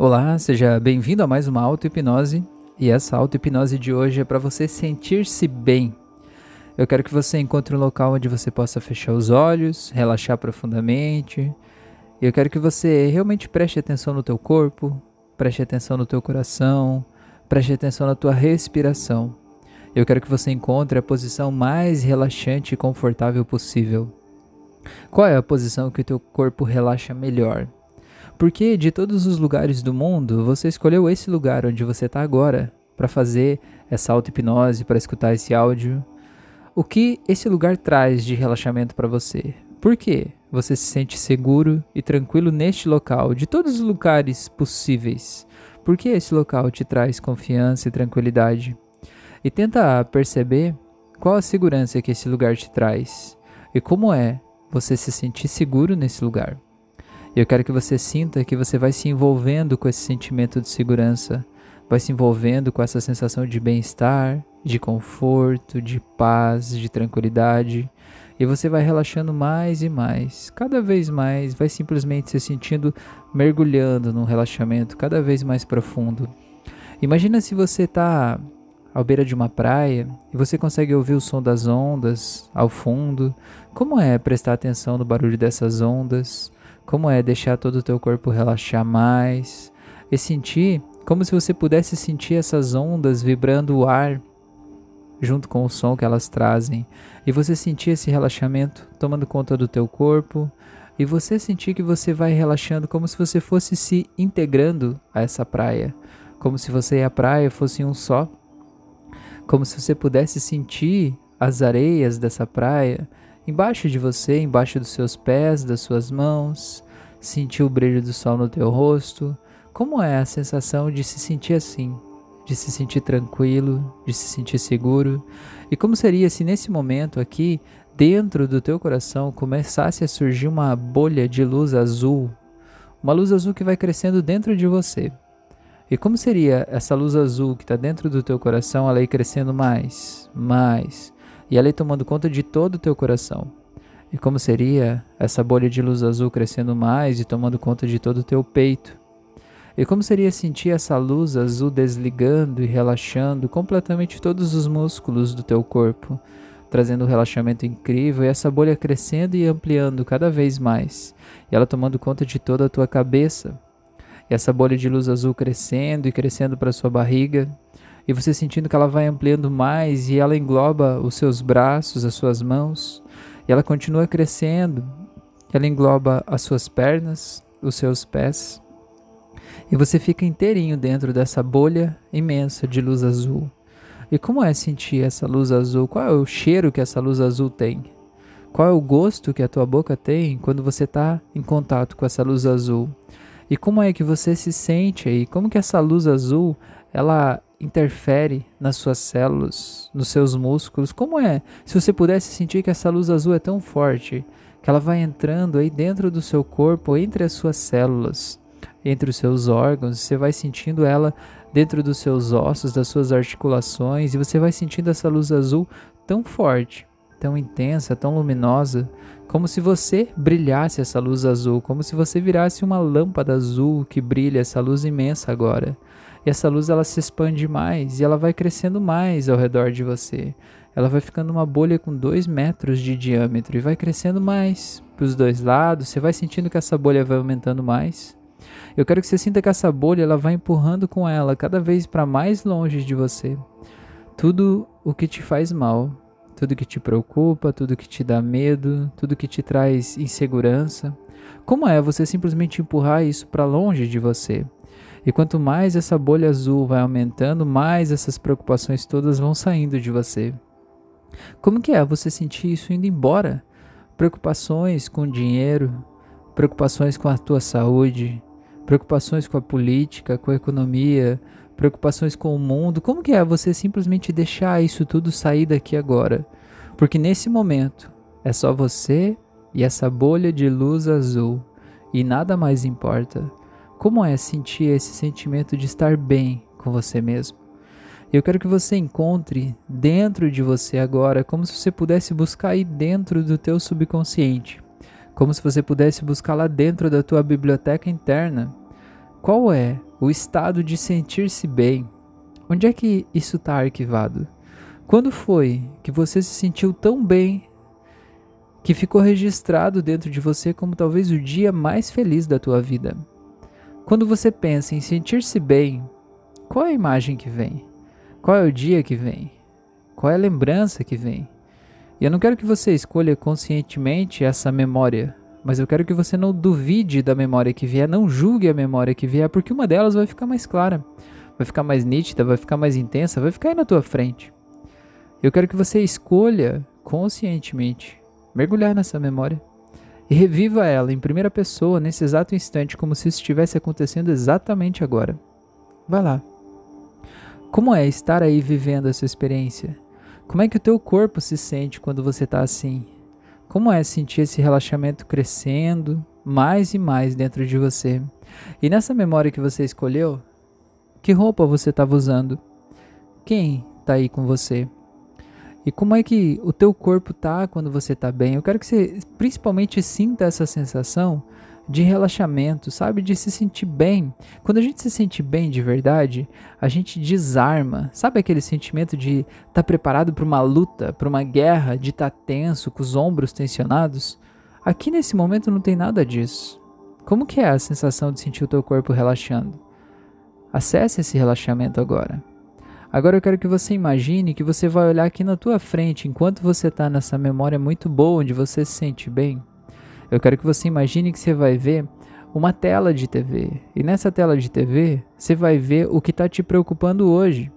Olá, seja bem-vindo a mais uma auto-hipnose. E essa auto-hipnose de hoje é para você sentir-se bem. Eu quero que você encontre um local onde você possa fechar os olhos, relaxar profundamente. Eu quero que você realmente preste atenção no teu corpo, preste atenção no teu coração, preste atenção na tua respiração. Eu quero que você encontre a posição mais relaxante e confortável possível. Qual é a posição que o teu corpo relaxa melhor? Porque de todos os lugares do mundo, você escolheu esse lugar onde você está agora para fazer essa auto-hipnose, para escutar esse áudio. O que esse lugar traz de relaxamento para você? Por quê? Você se sente seguro e tranquilo neste local, de todos os lugares possíveis. Por que esse local te traz confiança e tranquilidade? E tenta perceber qual a segurança que esse lugar te traz e como é você se sentir seguro nesse lugar. E eu quero que você sinta que você vai se envolvendo com esse sentimento de segurança, vai se envolvendo com essa sensação de bem-estar, de conforto, de paz, de tranquilidade. E você vai relaxando mais e mais, cada vez mais, vai simplesmente se sentindo mergulhando num relaxamento cada vez mais profundo. Imagina se você está à beira de uma praia e você consegue ouvir o som das ondas ao fundo. Como é prestar atenção no barulho dessas ondas? Como é deixar todo o teu corpo relaxar mais e sentir como se você pudesse sentir essas ondas vibrando o ar junto com o som que elas trazem e você sentir esse relaxamento tomando conta do teu corpo e você sentir que você vai relaxando como se você fosse se integrando a essa praia, como se você e a praia fossem um só, como se você pudesse sentir as areias dessa praia embaixo de você, embaixo dos seus pés, das suas mãos, sentir o brilho do sol no teu rosto. Como é a sensação de se sentir assim? De se sentir tranquilo, de se sentir seguro? E como seria se nesse momento aqui, dentro do teu coração, começasse a surgir uma bolha de luz azul? Uma luz azul que vai crescendo dentro de você. E como seria essa luz azul que está dentro do teu coração, ela ir crescendo mais, mais, e ela tomando conta de todo o teu coração. E como seria essa bolha de luz azul crescendo mais e tomando conta de todo o teu peito? E como seria sentir essa luz azul desligando e relaxando completamente todos os músculos do teu corpo, trazendo um relaxamento incrível e essa bolha crescendo e ampliando cada vez mais, e ela tomando conta de toda a tua cabeça. E essa bolha de luz azul crescendo e crescendo para sua barriga, e você sentindo que ela vai ampliando mais e ela engloba os seus braços, as suas mãos, e ela continua crescendo. Ela engloba as suas pernas, os seus pés. E você fica inteirinho dentro dessa bolha imensa de luz azul. E como é sentir essa luz azul? Qual é o cheiro que essa luz azul tem? Qual é o gosto que a tua boca tem quando você está em contato com essa luz azul? E como é que você se sente aí? Como que essa luz azul ela interfere nas suas células, nos seus músculos. Como é? Se você pudesse sentir que essa luz azul é tão forte que ela vai entrando aí dentro do seu corpo, entre as suas células, entre os seus órgãos, você vai sentindo ela dentro dos seus ossos, das suas articulações, e você vai sentindo essa luz azul tão forte, tão intensa, tão luminosa, como se você brilhasse essa luz azul, como se você virasse uma lâmpada azul que brilha essa luz imensa agora. E essa luz ela se expande mais e ela vai crescendo mais ao redor de você. Ela vai ficando uma bolha com 2 metros de diâmetro e vai crescendo mais para os dois lados. Você vai sentindo que essa bolha vai aumentando mais. Eu quero que você sinta que essa bolha ela vai empurrando com ela cada vez para mais longe de você. Tudo o que te faz mal, tudo que te preocupa, tudo que te dá medo, tudo que te traz insegurança. Como é você simplesmente empurrar isso para longe de você? E quanto mais essa bolha azul vai aumentando, mais essas preocupações todas vão saindo de você. Como que é você sentir isso indo embora? Preocupações com dinheiro, preocupações com a tua saúde, preocupações com a política, com a economia, preocupações com o mundo. Como que é você simplesmente deixar isso tudo sair daqui agora? Porque nesse momento é só você e essa bolha de luz azul e nada mais importa. Como é sentir esse sentimento de estar bem com você mesmo? Eu quero que você encontre dentro de você agora, como se você pudesse buscar aí dentro do teu subconsciente, como se você pudesse buscar lá dentro da tua biblioteca interna, qual é o estado de sentir-se bem? Onde é que isso está arquivado? Quando foi que você se sentiu tão bem que ficou registrado dentro de você como talvez o dia mais feliz da tua vida? Quando você pensa em sentir-se bem, qual é a imagem que vem? Qual é o dia que vem? Qual é a lembrança que vem? E eu não quero que você escolha conscientemente essa memória, mas eu quero que você não duvide da memória que vier, não julgue a memória que vier, porque uma delas vai ficar mais clara, vai ficar mais nítida, vai ficar mais intensa, vai ficar aí na tua frente. Eu quero que você escolha conscientemente mergulhar nessa memória e reviva ela em primeira pessoa nesse exato instante, como se estivesse acontecendo exatamente agora. Vai lá. Como é estar aí vivendo essa experiência? Como é que o teu corpo se sente quando você está assim? Como é sentir esse relaxamento crescendo mais e mais dentro de você? E nessa memória que você escolheu, que roupa você estava usando? Quem está aí com você? E como é que o teu corpo tá quando você está bem? Eu quero que você principalmente sinta essa sensação de relaxamento, sabe? De se sentir bem. Quando a gente se sente bem de verdade, a gente desarma. Sabe aquele sentimento de estar tá preparado para uma luta, para uma guerra, de estar tá tenso, com os ombros tensionados? Aqui nesse momento não tem nada disso. Como que é a sensação de sentir o teu corpo relaxando? Acesse esse relaxamento agora. Agora eu quero que você imagine que você vai olhar aqui na tua frente enquanto você está nessa memória muito boa onde você se sente bem. Eu quero que você imagine que você vai ver uma tela de TV. E nessa tela de TV, você vai ver o que está te preocupando hoje.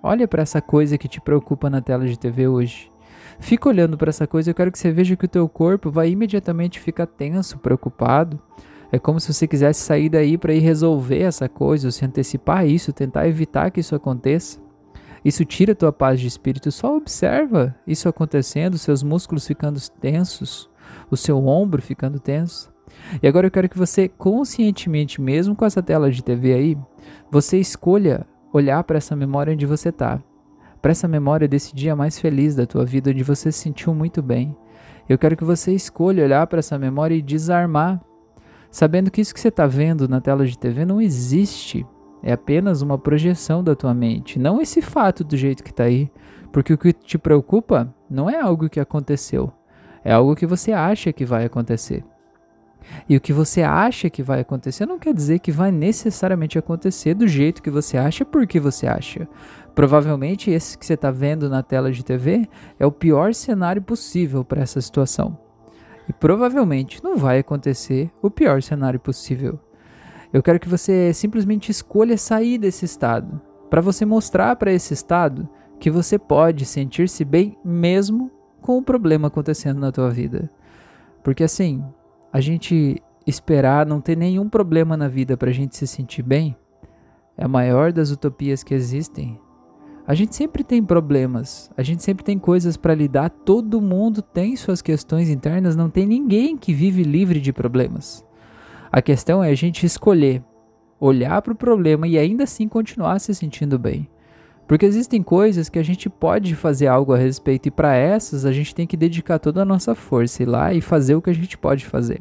Olha para essa coisa que te preocupa na tela de TV hoje. Fica olhando para essa coisa, eu quero que você veja que o teu corpo vai imediatamente ficar tenso, preocupado. É como se você quisesse sair daí para ir resolver essa coisa, ou se antecipar isso, tentar evitar que isso aconteça. Isso tira a tua paz de espírito. Só observa isso acontecendo, seus músculos ficando tensos, o seu ombro ficando tenso. E agora eu quero que você conscientemente, mesmo com essa tela de TV aí, você escolha olhar para essa memória onde você está. Para essa memória desse dia mais feliz da tua vida, onde você se sentiu muito bem. Eu quero que você escolha olhar para essa memória e desarmar, sabendo que isso que você está vendo na tela de TV não existe. É apenas uma projeção da tua mente, não esse fato do jeito que está aí. Porque o que te preocupa não é algo que aconteceu, é algo que você acha que vai acontecer. E o que você acha que vai acontecer não quer dizer que vai necessariamente acontecer do jeito que você acha, porque você acha. Provavelmente esse que você está vendo na tela de TV é o pior cenário possível para essa situação. E provavelmente não vai acontecer o pior cenário possível. Eu quero que você simplesmente escolha sair desse estado, para você mostrar para esse estado que você pode sentir-se bem mesmo com o problema acontecendo na tua vida. Porque assim, a gente esperar não ter nenhum problema na vida para a gente se sentir bem é a maior das utopias que existem. A gente sempre tem problemas, a gente sempre tem coisas para lidar, todo mundo tem suas questões internas, não tem ninguém que vive livre de problemas. A questão é a gente escolher olhar para o problema e ainda assim continuar se sentindo bem. Porque existem coisas que a gente pode fazer algo a respeito e para essas a gente tem que dedicar toda a nossa força ir lá e fazer o que a gente pode fazer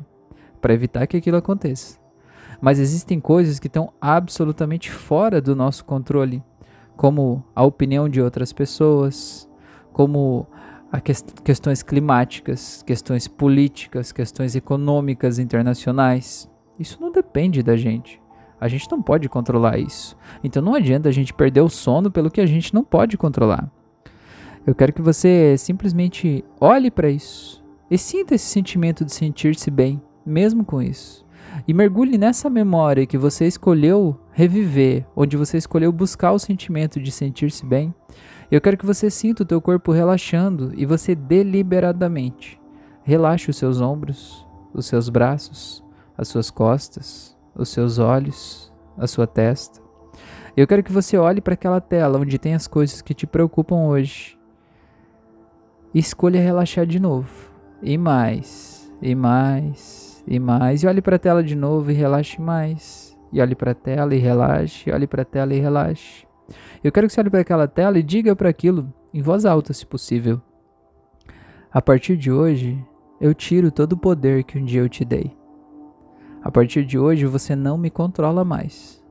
para evitar que aquilo aconteça. Mas existem coisas que estão absolutamente fora do nosso controle, como a opinião de outras pessoas, como questões climáticas, questões políticas, questões econômicas internacionais. Isso não depende da gente. A gente não pode controlar isso. Então não adianta a gente perder o sono pelo que a gente não pode controlar. Eu quero que você simplesmente olhe para isso e sinta esse sentimento de sentir-se bem, mesmo com isso. E mergulhe nessa memória que você escolheu reviver, onde você escolheu buscar o sentimento de sentir-se bem. Eu quero que você sinta o teu corpo relaxando e você deliberadamente relaxe os seus ombros, os seus braços, as suas costas, os seus olhos, a sua testa. Eu quero que você olhe para aquela tela onde tem as coisas que te preocupam hoje. E escolha relaxar de novo. E mais, e mais, e mais. E olhe para a tela de novo e relaxe mais. E olhe para a tela e relaxe. E olhe para a tela e relaxe. Eu quero que você olhe para aquela tela e diga para aquilo em voz alta, se possível. A partir de hoje, eu tiro todo o poder que um dia eu te dei. A partir de hoje você não me controla mais.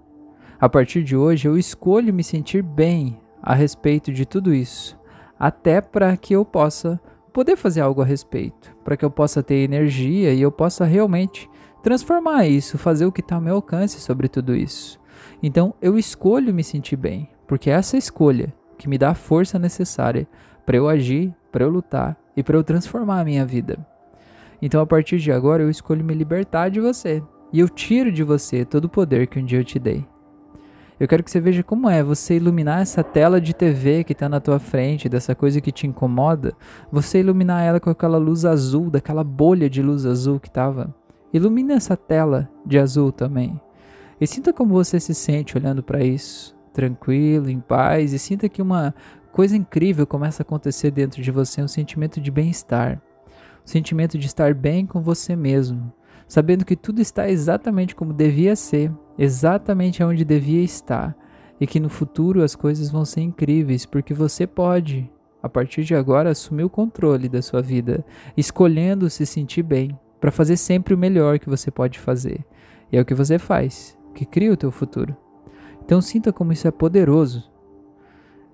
A partir de hoje eu escolho me sentir bem a respeito de tudo isso, até para que eu possa poder fazer algo a respeito, para que eu possa ter energia e eu possa realmente transformar isso, fazer o que está ao meu alcance sobre tudo isso. Então eu escolho me sentir bem, porque é essa escolha que me dá a força necessária para eu agir, para eu lutar e para eu transformar a minha vida. Então a partir de agora eu escolho me libertar de você e eu tiro de você todo o poder que um dia eu te dei. Eu quero que você veja como é você iluminar essa tela de TV que está na tua frente, dessa coisa que te incomoda, você iluminar ela com aquela luz azul, daquela bolha de luz azul que estava. Ilumina essa tela de azul também. E sinta como você se sente olhando para isso, tranquilo, em paz, e sinta que uma coisa incrível começa a acontecer dentro de você, um sentimento de bem-estar, sentimento de estar bem com você mesmo, sabendo que tudo está exatamente como devia ser, exatamente onde devia estar, e que no futuro as coisas vão ser incríveis, porque você pode, a partir de agora, assumir o controle da sua vida, escolhendo se sentir bem, para fazer sempre o melhor que você pode fazer. E é o que você faz que cria o teu futuro. Então sinta como isso é poderoso.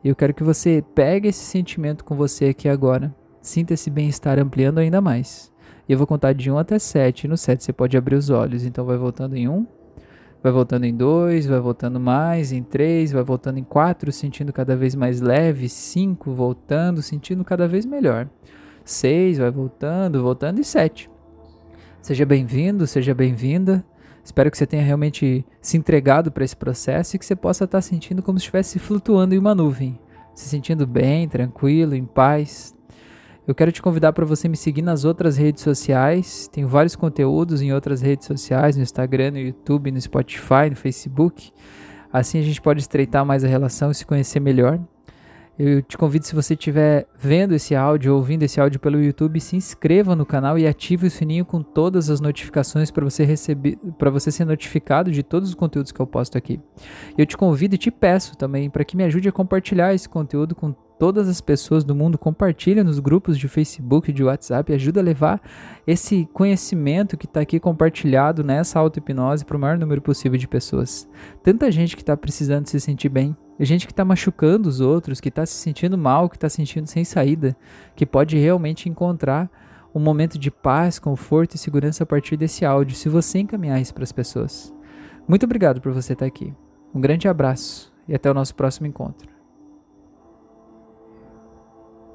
E eu quero que você pegue esse sentimento com você aqui agora. Sinta esse bem-estar ampliando ainda mais. E eu vou contar de 1 até 7. E no 7 você pode abrir os olhos. Então vai voltando em 1, vai voltando em 2, vai voltando mais, em 3, vai voltando em 4, sentindo cada vez mais leve. 5, voltando, sentindo cada vez melhor. 6, vai voltando, voltando. E 7. Seja bem-vindo, seja bem-vinda. Espero que você tenha realmente se entregado para esse processo e que você possa estar sentindo como se estivesse flutuando em uma nuvem, se sentindo bem, tranquilo, em paz. Eu quero te convidar para você me seguir nas outras redes sociais. Tenho vários conteúdos em outras redes sociais, no Instagram, no YouTube, no Spotify, no Facebook. Assim a gente pode estreitar mais a relação e se conhecer melhor. Eu te convido, se você estiver vendo esse áudio, ouvindo esse áudio pelo YouTube, se inscreva no canal e ative o sininho com todas as notificações para você receber, para você ser notificado de todos os conteúdos que eu posto aqui. Eu te convido e te peço também para que me ajude a compartilhar esse conteúdo com todas as pessoas do mundo, compartilha nos grupos de Facebook, de WhatsApp, ajuda a levar esse conhecimento que está aqui compartilhado nessa auto-hipnose para o maior número possível de pessoas. Tanta gente que está precisando se sentir bem, gente que está machucando os outros, que está se sentindo mal, que está se sentindo sem saída, que pode realmente encontrar um momento de paz, conforto e segurança a partir desse áudio, se você encaminhar isso para as pessoas. Muito obrigado por você estar tá aqui. Um grande abraço e até o nosso próximo encontro.